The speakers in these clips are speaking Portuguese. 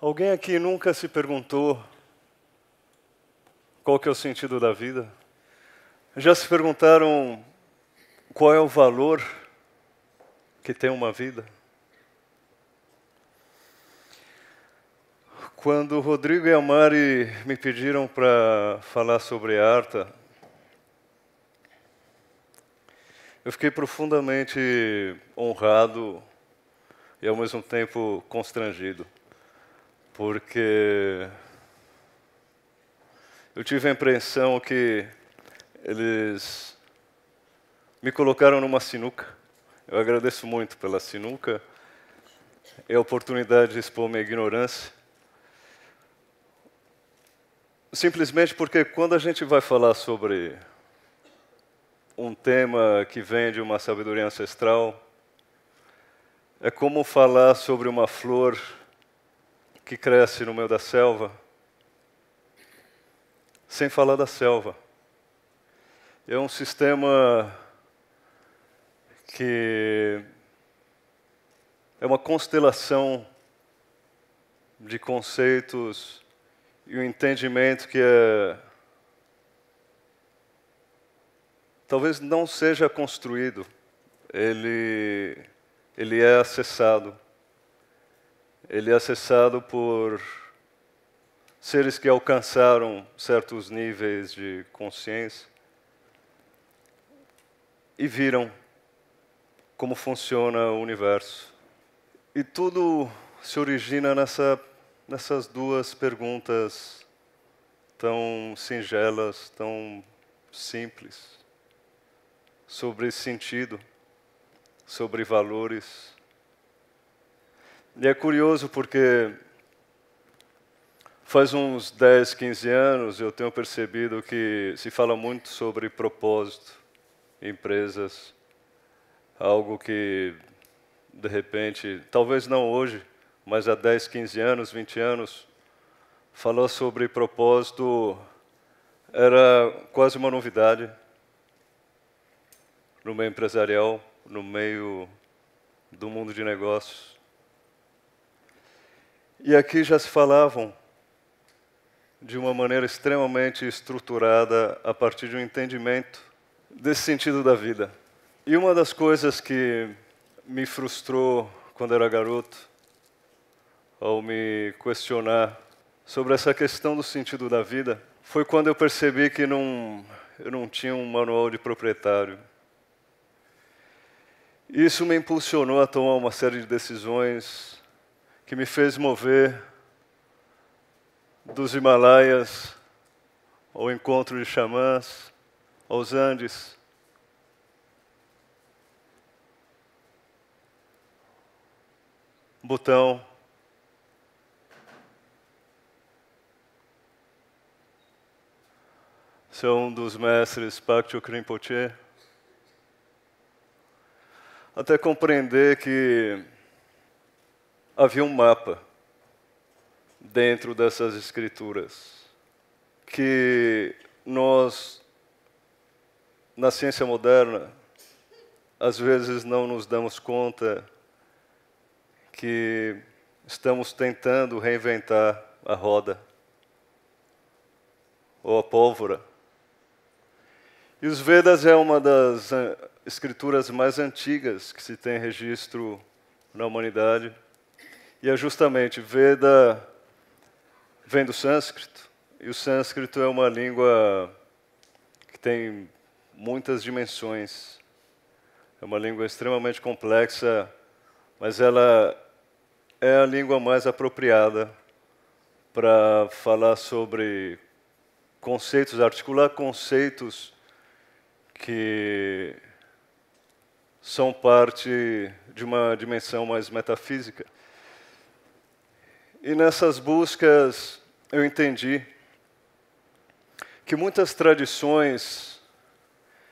Alguém aqui nunca se perguntou qual que é o sentido da vida? Já se perguntaram qual é o valor que tem uma vida? Quando Rodrigo e a Mari me pediram para falar sobre Arta, eu fiquei profundamente honrado e ao mesmo tempo constrangido, porque eu tive a impressão que eles me colocaram numa sinuca. Eu agradeço muito pela sinuca e a oportunidade de expor minha ignorância. Simplesmente porque quando a gente vai falar sobre um tema que vem de uma sabedoria ancestral, é como falar sobre uma flor que cresce no meio da selva, sem falar da selva. É um sistema que é uma constelação de conceitos e o um entendimento que é talvez não seja construído, ele ele é acessado. Ele é acessado por seres que alcançaram certos níveis de consciência e viram como funciona o universo. E tudo se origina nessa nessas duas perguntas tão singelas, tão simples, sobre sentido, sobre valores. E é curioso porque faz uns 10, 15 anos eu tenho percebido que se fala muito sobre propósito em empresas, algo que de repente, talvez não hoje, mas há 10, 15 anos, 20 anos, falou sobre propósito, era quase uma novidade no meio empresarial, no meio do mundo de negócios. E aqui já se falavam de uma maneira extremamente estruturada a partir de um entendimento desse sentido da vida. E uma das coisas que me frustrou quando era garoto ao me questionar sobre essa questão do sentido da vida foi quando eu percebi que não, eu não tinha um manual de proprietário. Isso me impulsionou a tomar uma série de decisões que me fez mover dos Himalaias ao encontro de xamãs, aos Andes. Butão, são dos mestres Pakcho Rinpoche, até compreender que havia um mapa dentro dessas escrituras que nós, na ciência moderna, às vezes não nos damos conta que estamos tentando reinventar a roda ou a pólvora e os Vedas é uma das eh, escrituras mais antigas que se tem registro na humanidade. E é justamente Veda vem do sânscrito, e o sânscrito é uma língua que tem muitas dimensões. É uma língua extremamente complexa, mas ela é a língua mais apropriada para falar sobre conceitos, articular conceitos que são parte de uma dimensão mais metafísica. E nessas buscas eu entendi que muitas tradições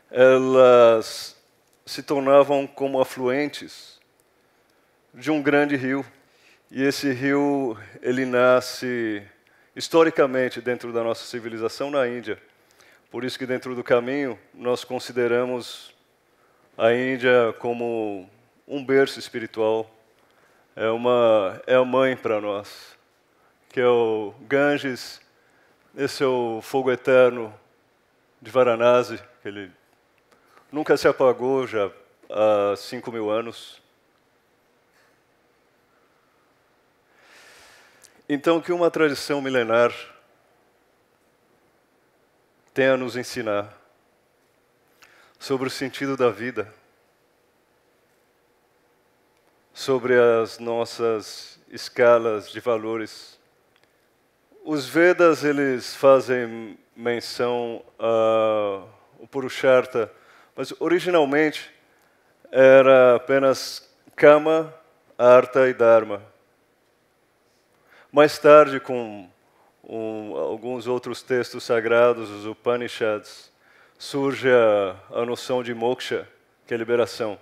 elas se tornavam como afluentes de um grande rio. E esse rio ele nasce historicamente dentro da nossa civilização na Índia. Por isso que dentro do caminho nós consideramos a Índia como um berço espiritual, é uma é a mãe para nós. que é o Ganges. Esse é o fogo eterno de Varanasi, que ele nunca se apagou já há cinco mil anos. Então, que uma tradição milenar tem a nos ensinar sobre o sentido da vida, sobre as nossas escalas de valores. Os Vedas eles fazem menção ao Purushartha, mas originalmente era apenas Kama, Artha e Dharma. Mais tarde, com um, alguns outros textos sagrados, os Upanishads, surge a, a noção de moksha, que é liberação.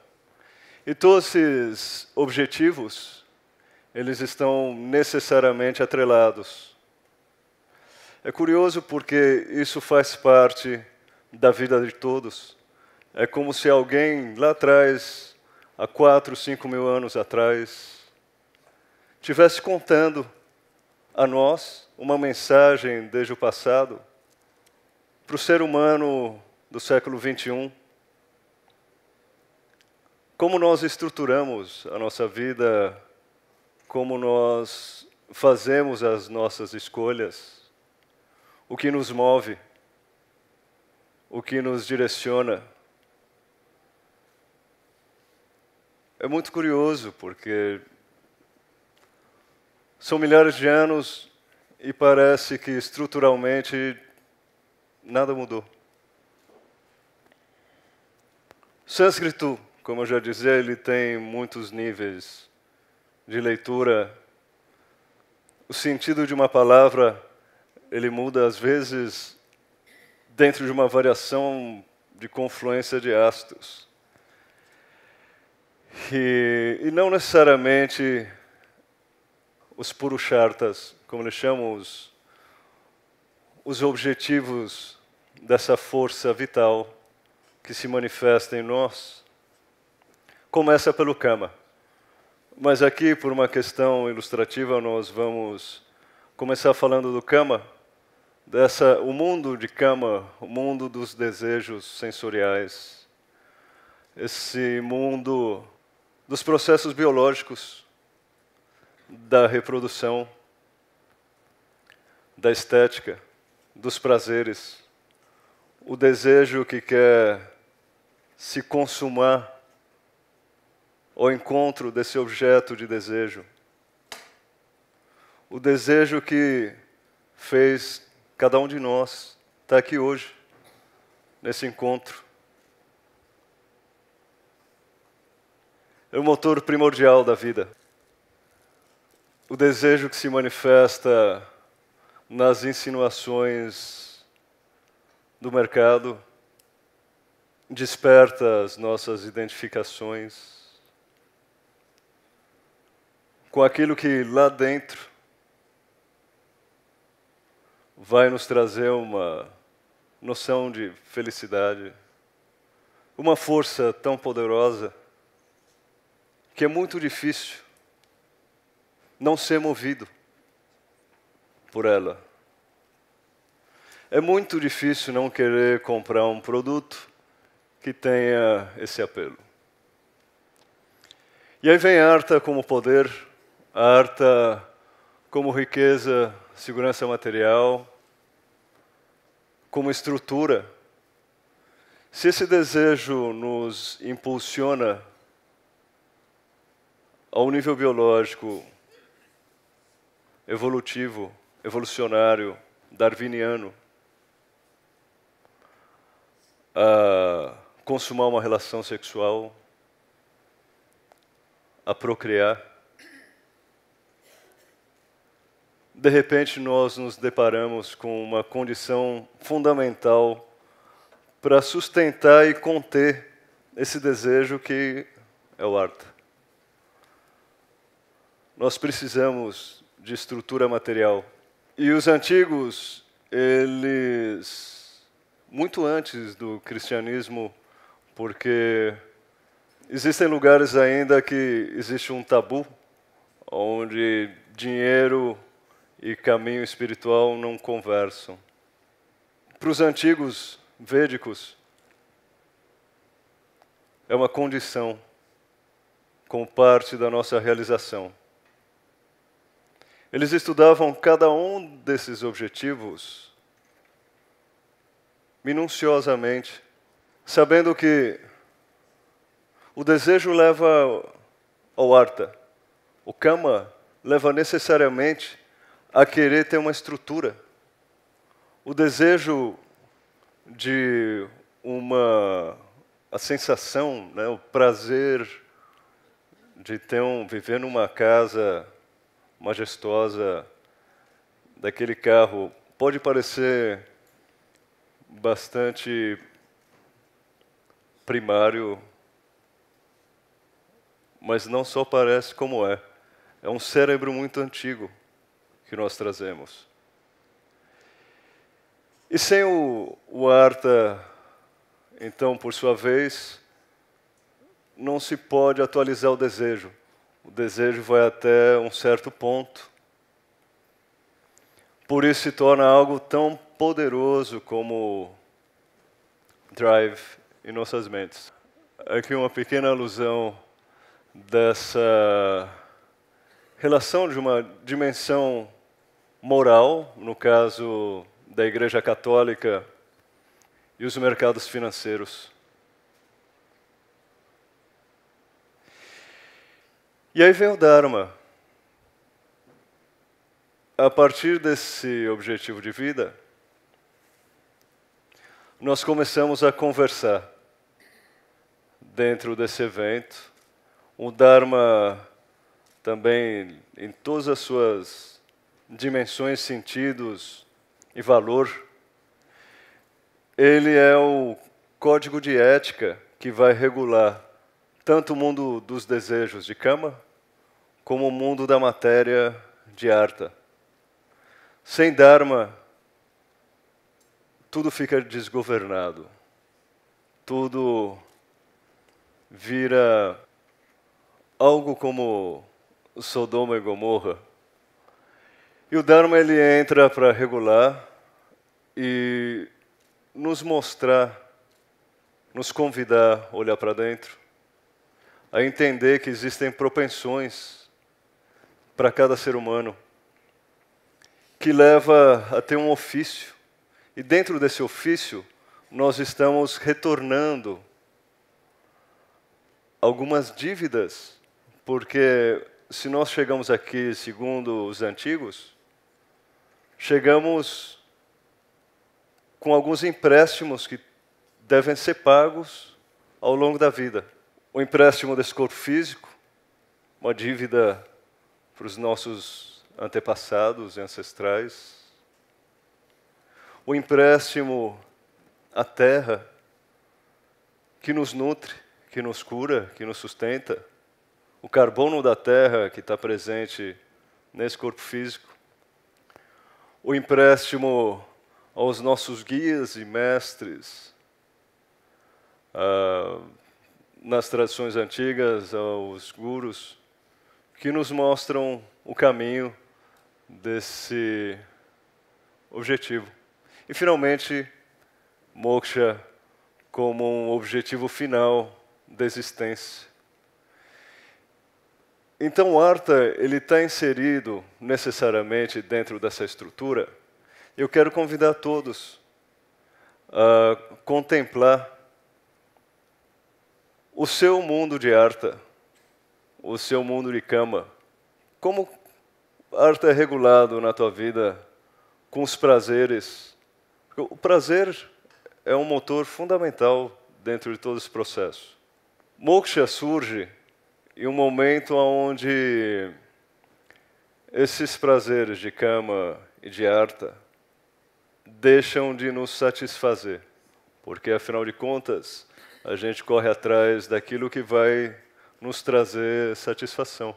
E todos esses objetivos, eles estão necessariamente atrelados. É curioso porque isso faz parte da vida de todos. É como se alguém lá atrás, há quatro, cinco mil anos atrás, tivesse contando a nós uma mensagem desde o passado para o ser humano do século 21. Como nós estruturamos a nossa vida, como nós fazemos as nossas escolhas, o que nos move, o que nos direciona. É muito curioso, porque são milhares de anos e parece que estruturalmente nada mudou. Sânscrito, como eu já dizia, ele tem muitos níveis de leitura. O sentido de uma palavra, ele muda às vezes dentro de uma variação de confluência de astros. E, e não necessariamente os purushartas, como eles chamam, os, os objetivos dessa força vital que se manifesta em nós, começa pelo Kama. Mas aqui, por uma questão ilustrativa, nós vamos começar falando do Kama, dessa, o mundo de Kama, o mundo dos desejos sensoriais, esse mundo dos processos biológicos, da reprodução, da estética, dos prazeres, o desejo que quer se consumar ao encontro desse objeto de desejo, o desejo que fez cada um de nós estar aqui hoje, nesse encontro. É o motor primordial da vida. O desejo que se manifesta nas insinuações do mercado desperta as nossas identificações com aquilo que lá dentro vai nos trazer uma noção de felicidade, uma força tão poderosa que é muito difícil não ser movido por ela. É muito difícil não querer comprar um produto que tenha esse apelo. E aí vem a Arta como poder, a Arta como riqueza, segurança material, como estrutura. Se esse desejo nos impulsiona ao nível biológico evolutivo, evolucionário, darwiniano, a consumar uma relação sexual, a procriar. De repente, nós nos deparamos com uma condição fundamental para sustentar e conter esse desejo que é o arte. Nós precisamos de estrutura material. E os antigos, eles, muito antes do cristianismo, porque existem lugares ainda que existe um tabu, onde dinheiro e caminho espiritual não conversam. Para os antigos védicos, é uma condição como parte da nossa realização. Eles estudavam cada um desses objetivos minuciosamente, sabendo que o desejo leva ao arta, o kama leva necessariamente a querer ter uma estrutura. O desejo de uma a sensação, né, o prazer de ter um, viver numa casa majestosa, daquele carro, pode parecer bastante primário, mas não só parece como é. É um cérebro muito antigo que nós trazemos. E sem o, o Arta, então, por sua vez, não se pode atualizar o desejo. O desejo vai até um certo ponto. Por isso se torna algo tão poderoso como drive em nossas mentes. Aqui uma pequena alusão dessa relação de uma dimensão moral, no caso da Igreja Católica e os mercados financeiros. E aí vem o Dharma. A partir desse objetivo de vida, nós começamos a conversar dentro desse evento. O Dharma também, em todas as suas dimensões, sentidos e valor, ele é o código de ética que vai regular tanto o mundo dos desejos de cama, como o mundo da matéria de arta. Sem Dharma, tudo fica desgovernado. Tudo vira algo como Sodoma e Gomorra. E o Dharma ele entra para regular e nos mostrar, nos convidar a olhar para dentro a entender que existem propensões para cada ser humano que leva a ter um ofício. E dentro desse ofício, nós estamos retornando algumas dívidas, porque se nós chegamos aqui segundo os antigos, chegamos com alguns empréstimos que devem ser pagos ao longo da vida. O empréstimo desse corpo físico, uma dívida para os nossos antepassados e ancestrais, o empréstimo à terra que nos nutre, que nos cura, que nos sustenta, o carbono da terra que está presente nesse corpo físico, o empréstimo aos nossos guias e mestres, uh, nas tradições antigas, aos gurus, que nos mostram o caminho desse objetivo. E, finalmente, moksha como um objetivo final da existência. Então, o Artha ele está inserido necessariamente dentro dessa estrutura. Eu quero convidar todos a contemplar o seu mundo de Arta, o seu mundo de cama, como Arta é regulado na tua vida com os prazeres? O prazer é um motor fundamental dentro de todo esse processo. Moksha surge em um momento onde esses prazeres de cama e de arta deixam de nos satisfazer, porque afinal de contas, a gente corre atrás daquilo que vai nos trazer satisfação.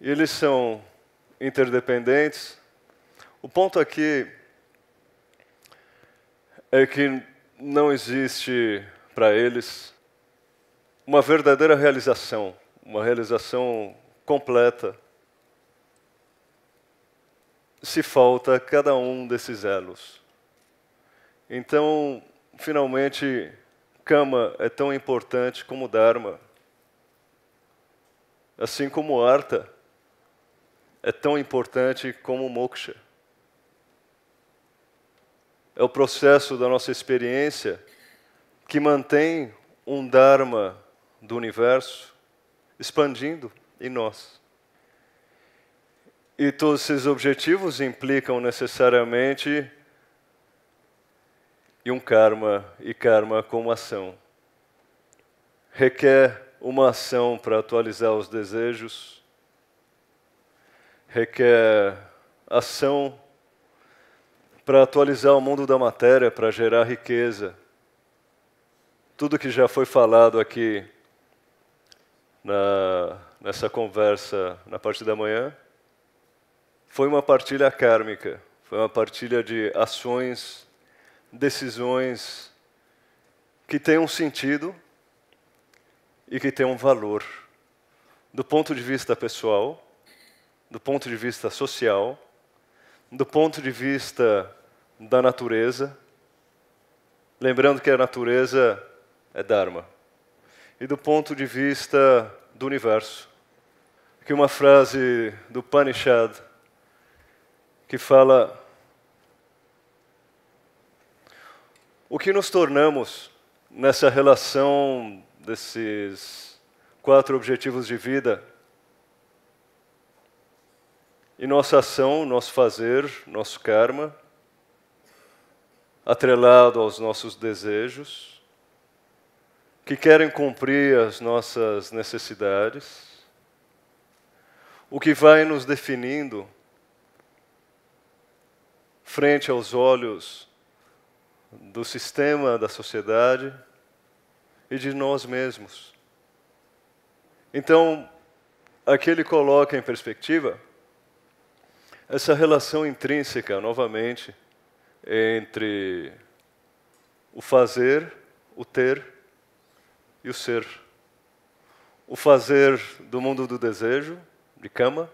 E eles são interdependentes. O ponto aqui é que não existe para eles uma verdadeira realização, uma realização completa. se falta cada um desses elos. Então, finalmente, Kama é tão importante como Dharma. Assim como Artha é tão importante como Moksha. É o processo da nossa experiência que mantém um Dharma do universo expandindo em nós. E todos esses objetivos implicam necessariamente e um karma e karma como ação. Requer uma ação para atualizar os desejos, requer ação para atualizar o mundo da matéria, para gerar riqueza. Tudo que já foi falado aqui na, nessa conversa na parte da manhã foi uma partilha kármica, foi uma partilha de ações, decisões que têm um sentido e que têm um valor. Do ponto de vista pessoal, do ponto de vista social, do ponto de vista da natureza, lembrando que a natureza é Dharma, e do ponto de vista do universo. Aqui uma frase do Panishad que fala o que nos tornamos nessa relação desses quatro objetivos de vida e nossa ação, nosso fazer, nosso karma, atrelado aos nossos desejos, que querem cumprir as nossas necessidades, o que vai nos definindo frente aos olhos do sistema, da sociedade e de nós mesmos. Então, aqui ele coloca em perspectiva essa relação intrínseca, novamente, entre o fazer, o ter e o ser. O fazer do mundo do desejo, de cama,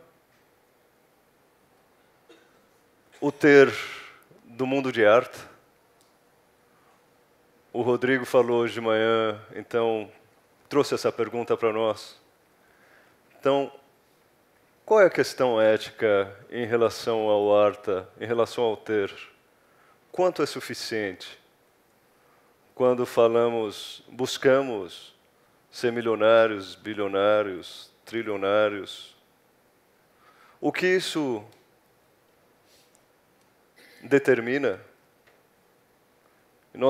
o ter do mundo de arte. O Rodrigo falou hoje de manhã, então trouxe essa pergunta para nós. Então, qual é a questão ética em relação ao arta, em relação ao ter? Quanto é suficiente? Quando falamos, buscamos ser milionários, bilionários, trilionários, o que isso determina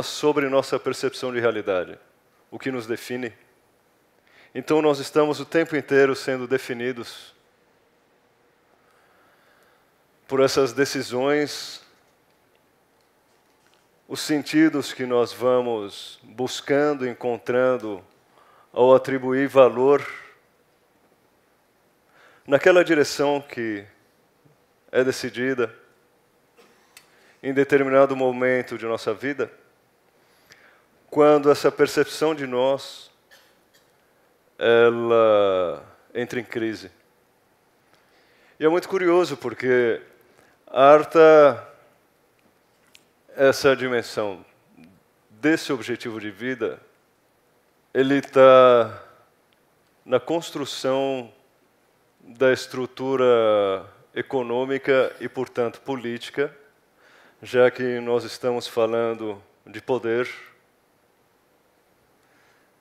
sobre nossa percepção de realidade, o que nos define. Então nós estamos o tempo inteiro sendo definidos por essas decisões, os sentidos que nós vamos buscando, encontrando ao atribuir valor naquela direção que é decidida em determinado momento de nossa vida, quando essa percepção de nós ela entra em crise. E é muito curioso porque a Arta essa dimensão desse objetivo de vida, ele está na construção da estrutura econômica e, portanto, política já que nós estamos falando de poder,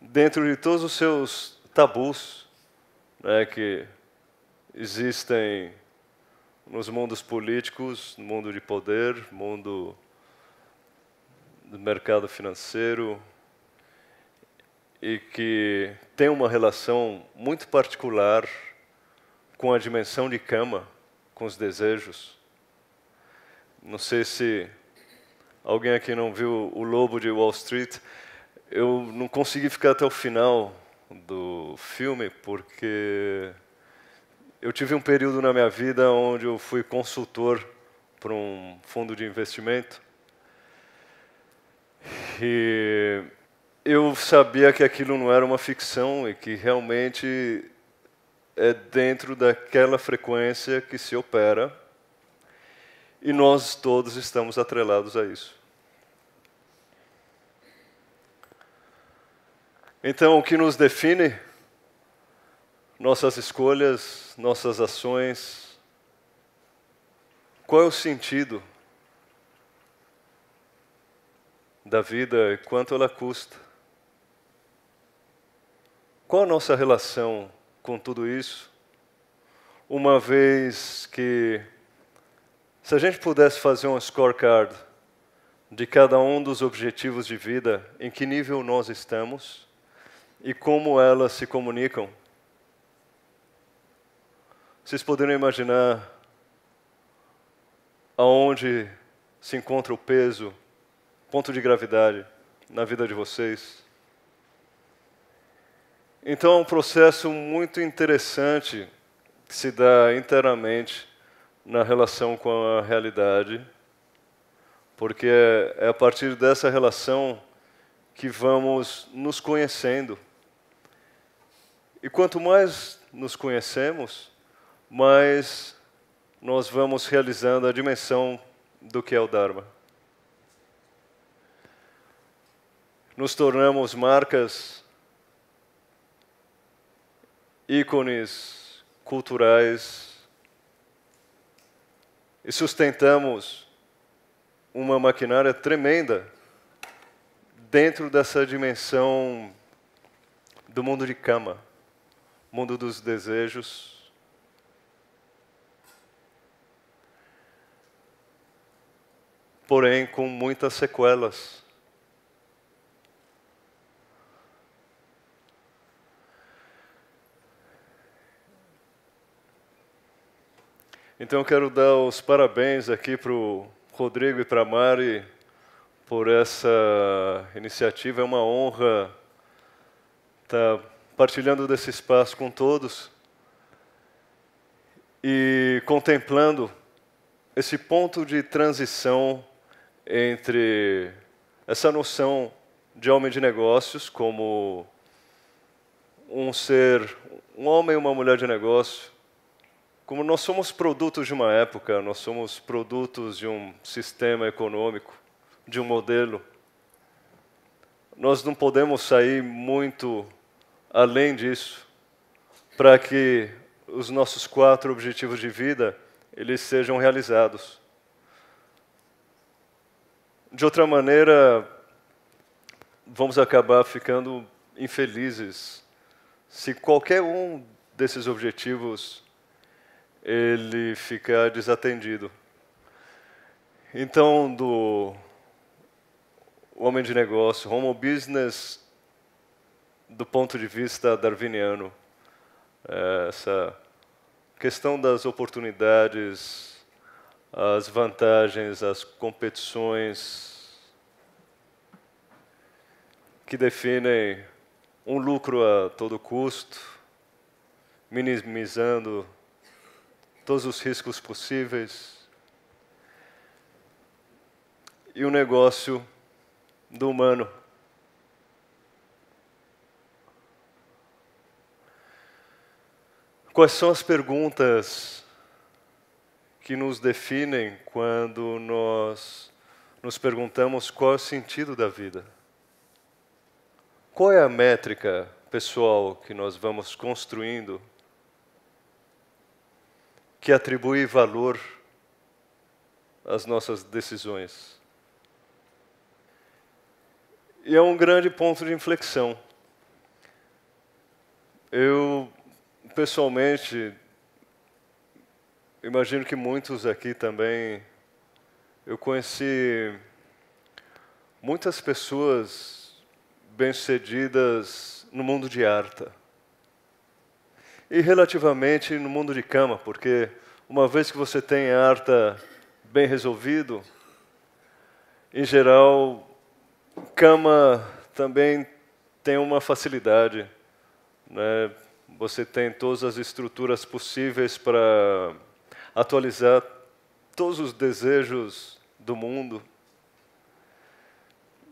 dentro de todos os seus tabus né, que existem nos mundos políticos, no mundo de poder, mundo do mercado financeiro, e que tem uma relação muito particular com a dimensão de cama, com os desejos. Não sei se alguém aqui não viu O Lobo de Wall Street. Eu não consegui ficar até o final do filme porque eu tive um período na minha vida onde eu fui consultor para um fundo de investimento. E eu sabia que aquilo não era uma ficção e que realmente é dentro daquela frequência que se opera E nós todos estamos atrelados a isso. Então, o que nos define? Nossas escolhas, nossas ações. Qual é o sentido da vida e quanto ela custa? Qual a nossa relação com tudo isso? Uma vez que, se a gente pudesse fazer um scorecard de cada um dos objetivos de vida, em que nível nós estamos e como elas se comunicam, vocês poderiam imaginar aonde se encontra o peso, ponto de gravidade na vida de vocês? Então, é um processo muito interessante que se dá internamente na relação com a realidade, porque é, é a partir dessa relação que vamos nos conhecendo. E quanto mais nos conhecemos, mais nós vamos realizando a dimensão do que é o Dharma. Nos tornamos marcas ícones culturais e sustentamos uma maquinária tremenda dentro dessa dimensão do mundo de cama, mundo dos desejos. Porém, com muitas sequelas. Então eu quero dar os parabéns aqui para o Rodrigo e para a Mari por essa iniciativa. É uma honra estar partilhando desse espaço com todos e contemplando esse ponto de transição entre essa noção de homem de negócios como um ser, um homem e uma mulher de negócio, como nós somos produtos de uma época, nós somos produtos de um sistema econômico, de um modelo, nós não podemos sair muito além disso para que os nossos quatro objetivos de vida eles sejam realizados. De outra maneira, vamos acabar ficando infelizes se qualquer um desses objetivos ele fica desatendido. Então, do homem de negócio, homo business, do ponto de vista darwiniano, é, essa questão das oportunidades, as vantagens, as competições que definem um lucro a todo custo, minimizando todos os riscos possíveis. E o negócio do humano. Quais são as perguntas que nos definem quando nós nos perguntamos qual é o sentido da vida? Qual é a métrica pessoal que nós vamos construindo que atribui valor às nossas decisões. E é um grande ponto de inflexão. Eu, pessoalmente, imagino que muitos aqui também, eu conheci muitas pessoas bem-sucedidas no mundo de arte e relativamente no mundo de cama, porque uma vez que você tem a arta bem resolvido, em geral, cama também tem uma facilidade. Né? Você tem todas as estruturas possíveis para atualizar todos os desejos do mundo.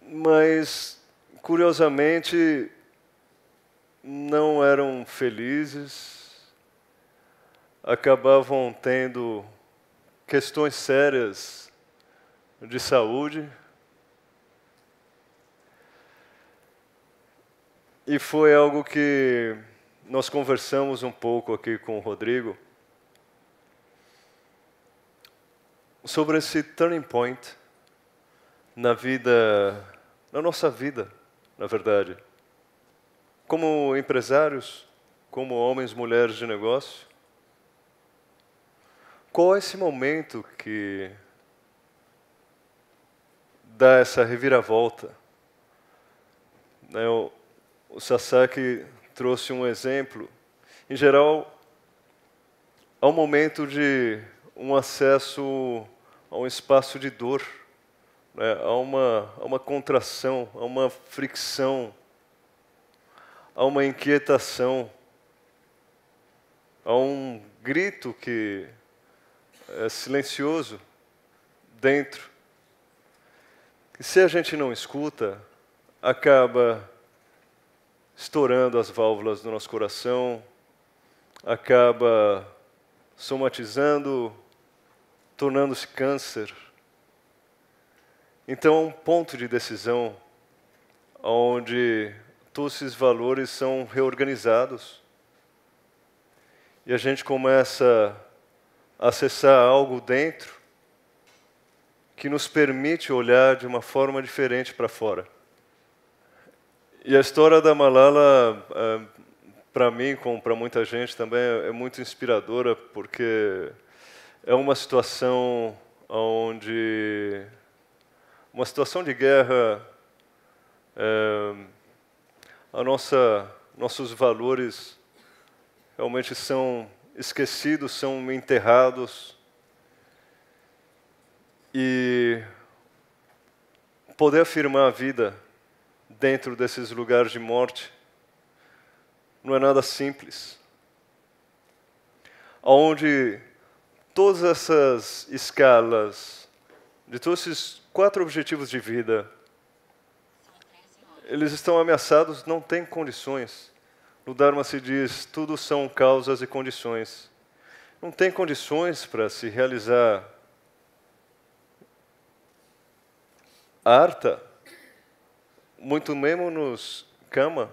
Mas, curiosamente, não eram felizes, acabavam tendo questões sérias de saúde. E foi algo que nós conversamos um pouco aqui com o Rodrigo sobre esse turning point na vida, na nossa vida, na verdade. Como empresários, como homens, mulheres de negócio, qual é esse momento que dá essa reviravolta? Né, o, Sasaki trouxe um exemplo. Em geral, há um momento de um acesso a um espaço de dor, né? uma, há uma contração, há uma fricção, há uma inquietação, há um grito que é silencioso dentro. E se a gente não escuta, acaba estourando as válvulas do nosso coração, acaba somatizando, tornando-se câncer. Então, é um ponto de decisão onde todos esses valores são reorganizados e a gente começa a acessar algo dentro que nos permite olhar de uma forma diferente para fora. E a história da Malala, é, para mim, como para muita gente também, é muito inspiradora, porque é uma situação onde uma situação de guerra, é, a nossa nossos valores realmente são esquecidos, são enterrados e poder afirmar a vida dentro desses lugares de morte não é nada simples. Onde todas essas escalas, de todos esses quatro objetivos de vida, eles estão ameaçados, não têm condições. No Dharma se diz: tudo são causas e condições. Não tem condições para se realizar arta muito mesmo nos cama.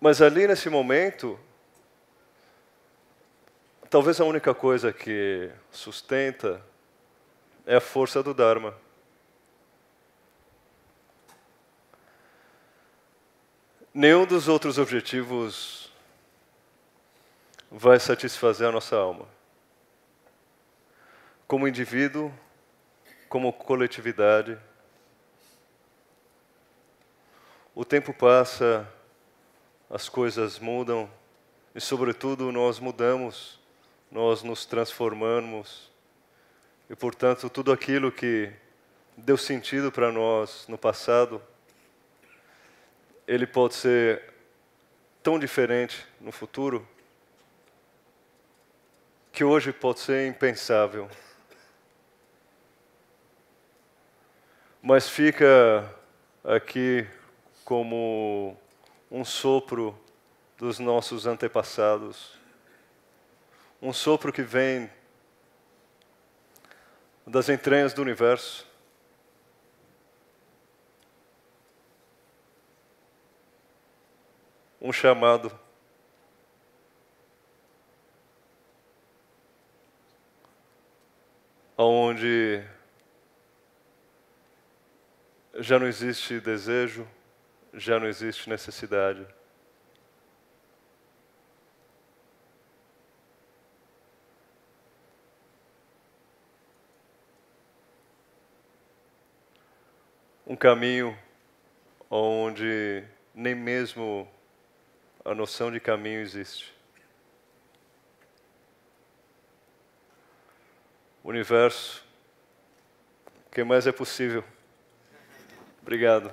Mas ali nesse momento, talvez a única coisa que sustenta é a força do Dharma. Nenhum dos outros objetivos vai satisfazer a nossa alma. Como indivíduo, como coletividade. O tempo passa, as coisas mudam e, sobretudo, nós mudamos, nós nos transformamos e, portanto, tudo aquilo que deu sentido para nós no passado, ele pode ser tão diferente no futuro que hoje pode ser impensável. mas fica aqui como um sopro dos nossos antepassados, um sopro que vem das entranhas do universo. Um chamado. Onde já não existe desejo, já não existe necessidade. Um caminho onde nem mesmo a noção de caminho existe. Universo, o que mais é possível? Obrigado.